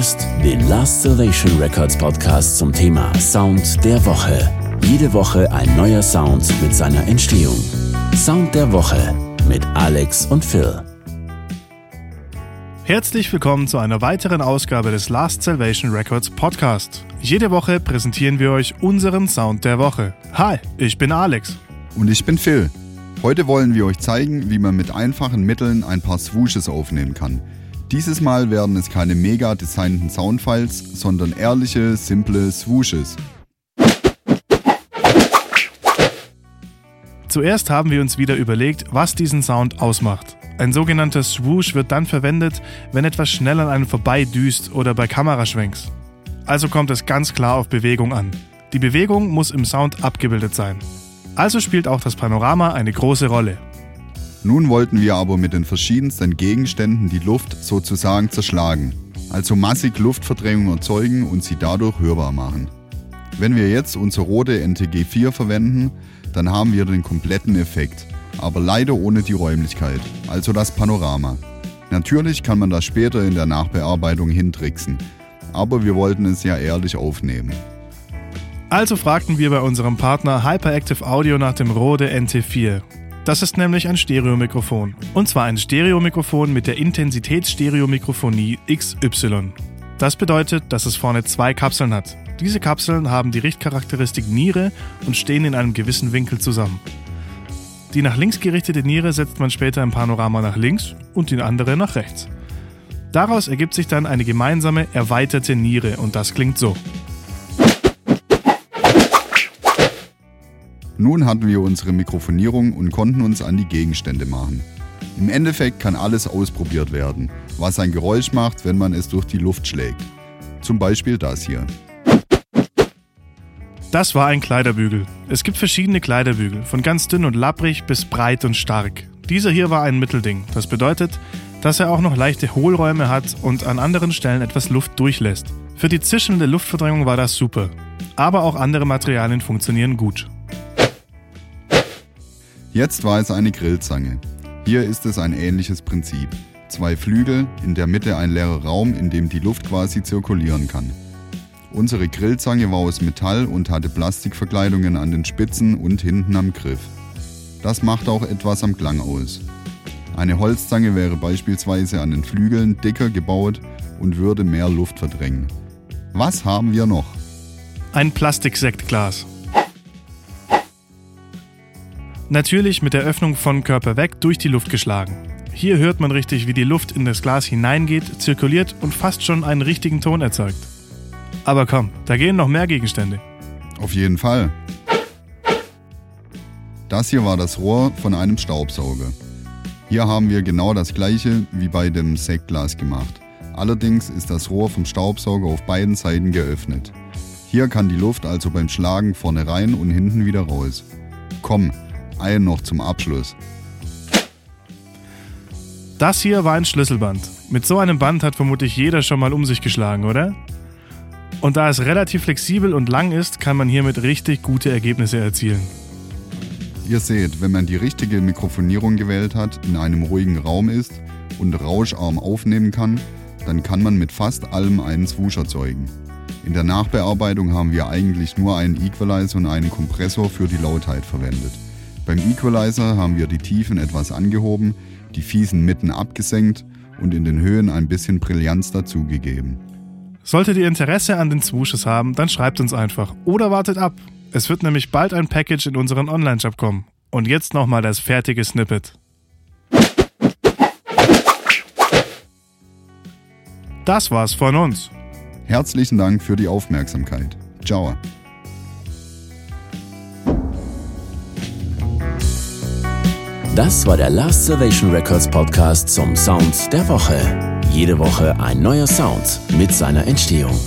hörst den Last Salvation Records Podcast zum Thema Sound der Woche. Jede Woche ein neuer Sound mit seiner Entstehung. Sound der Woche mit Alex und Phil. Herzlich willkommen zu einer weiteren Ausgabe des Last Salvation Records Podcast. Jede Woche präsentieren wir euch unseren Sound der Woche. Hi, ich bin Alex. Und ich bin Phil. Heute wollen wir euch zeigen, wie man mit einfachen Mitteln ein paar Swooshes aufnehmen kann. Dieses Mal werden es keine mega designten Soundfiles, sondern ehrliche, simple Swooshes. Zuerst haben wir uns wieder überlegt, was diesen Sound ausmacht. Ein sogenannter Swoosh wird dann verwendet, wenn etwas schnell an einem vorbeidüst oder bei Kameraschwenks. Also kommt es ganz klar auf Bewegung an. Die Bewegung muss im Sound abgebildet sein. Also spielt auch das Panorama eine große Rolle. Nun wollten wir aber mit den verschiedensten Gegenständen die Luft sozusagen zerschlagen, also massig Luftverdrängung erzeugen und sie dadurch hörbar machen. Wenn wir jetzt unsere rote NTG4 verwenden, dann haben wir den kompletten Effekt aber leider ohne die Räumlichkeit, also das Panorama. Natürlich kann man das später in der Nachbearbeitung hintricksen, aber wir wollten es ja ehrlich aufnehmen. Also fragten wir bei unserem Partner Hyperactive Audio nach dem Rode NT4. Das ist nämlich ein Stereomikrofon. Und zwar ein Stereomikrofon mit der Intensitätsstereomikrofonie XY. Das bedeutet, dass es vorne zwei Kapseln hat. Diese Kapseln haben die Richtcharakteristik Niere und stehen in einem gewissen Winkel zusammen. Die nach links gerichtete Niere setzt man später im Panorama nach links und die andere nach rechts. Daraus ergibt sich dann eine gemeinsame erweiterte Niere und das klingt so. Nun hatten wir unsere Mikrofonierung und konnten uns an die Gegenstände machen. Im Endeffekt kann alles ausprobiert werden, was ein Geräusch macht, wenn man es durch die Luft schlägt. Zum Beispiel das hier. Das war ein Kleiderbügel. Es gibt verschiedene Kleiderbügel, von ganz dünn und lapprig bis breit und stark. Dieser hier war ein Mittelding. Das bedeutet, dass er auch noch leichte Hohlräume hat und an anderen Stellen etwas Luft durchlässt. Für die zischelnde Luftverdrängung war das super. Aber auch andere Materialien funktionieren gut. Jetzt war es eine Grillzange. Hier ist es ein ähnliches Prinzip. Zwei Flügel, in der Mitte ein leerer Raum, in dem die Luft quasi zirkulieren kann. Unsere Grillzange war aus Metall und hatte Plastikverkleidungen an den Spitzen und hinten am Griff. Das macht auch etwas am Klang aus. Eine Holzzange wäre beispielsweise an den Flügeln dicker gebaut und würde mehr Luft verdrängen. Was haben wir noch? Ein Plastiksektglas. Natürlich mit der Öffnung von Körper weg durch die Luft geschlagen. Hier hört man richtig, wie die Luft in das Glas hineingeht, zirkuliert und fast schon einen richtigen Ton erzeugt. Aber komm, da gehen noch mehr Gegenstände. Auf jeden Fall. Das hier war das Rohr von einem Staubsauger. Hier haben wir genau das gleiche wie bei dem Sektglas gemacht. Allerdings ist das Rohr vom Staubsauger auf beiden Seiten geöffnet. Hier kann die Luft also beim Schlagen vorne rein und hinten wieder raus. Komm, ein noch zum Abschluss. Das hier war ein Schlüsselband. Mit so einem Band hat vermutlich jeder schon mal um sich geschlagen, oder? Und da es relativ flexibel und lang ist, kann man hiermit richtig gute Ergebnisse erzielen. Ihr seht, wenn man die richtige Mikrofonierung gewählt hat, in einem ruhigen Raum ist und rauscharm aufnehmen kann, dann kann man mit fast allem einen Swoosh erzeugen. In der Nachbearbeitung haben wir eigentlich nur einen Equalizer und einen Kompressor für die Lautheit verwendet. Beim Equalizer haben wir die Tiefen etwas angehoben, die fiesen Mitten abgesenkt und in den Höhen ein bisschen Brillanz dazugegeben. Solltet ihr Interesse an den Swooshes haben, dann schreibt uns einfach oder wartet ab. Es wird nämlich bald ein Package in unseren Online-Shop kommen. Und jetzt nochmal das fertige Snippet. Das war's von uns. Herzlichen Dank für die Aufmerksamkeit. Ciao. Das war der Last Salvation Records Podcast zum Sound der Woche. Jede Woche ein neuer Sound mit seiner Entstehung.